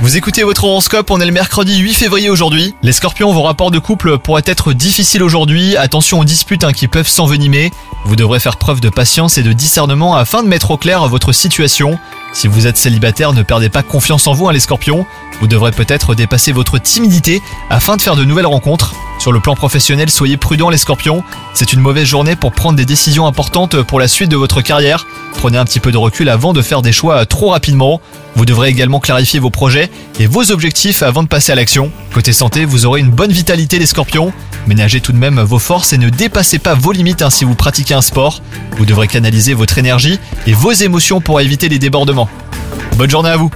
Vous écoutez votre horoscope, on est le mercredi 8 février aujourd'hui. Les scorpions, vos rapports de couple pourraient être difficiles aujourd'hui. Attention aux disputes hein, qui peuvent s'envenimer. Vous devrez faire preuve de patience et de discernement afin de mettre au clair votre situation. Si vous êtes célibataire, ne perdez pas confiance en vous, hein, les scorpions. Vous devrez peut-être dépasser votre timidité afin de faire de nouvelles rencontres. Sur le plan professionnel, soyez prudents les scorpions. C'est une mauvaise journée pour prendre des décisions importantes pour la suite de votre carrière. Prenez un petit peu de recul avant de faire des choix trop rapidement. Vous devrez également clarifier vos projets et vos objectifs avant de passer à l'action. Côté santé, vous aurez une bonne vitalité les scorpions. Ménagez tout de même vos forces et ne dépassez pas vos limites hein, si vous pratiquez un sport. Vous devrez canaliser votre énergie et vos émotions pour éviter les débordements. Bonne journée à vous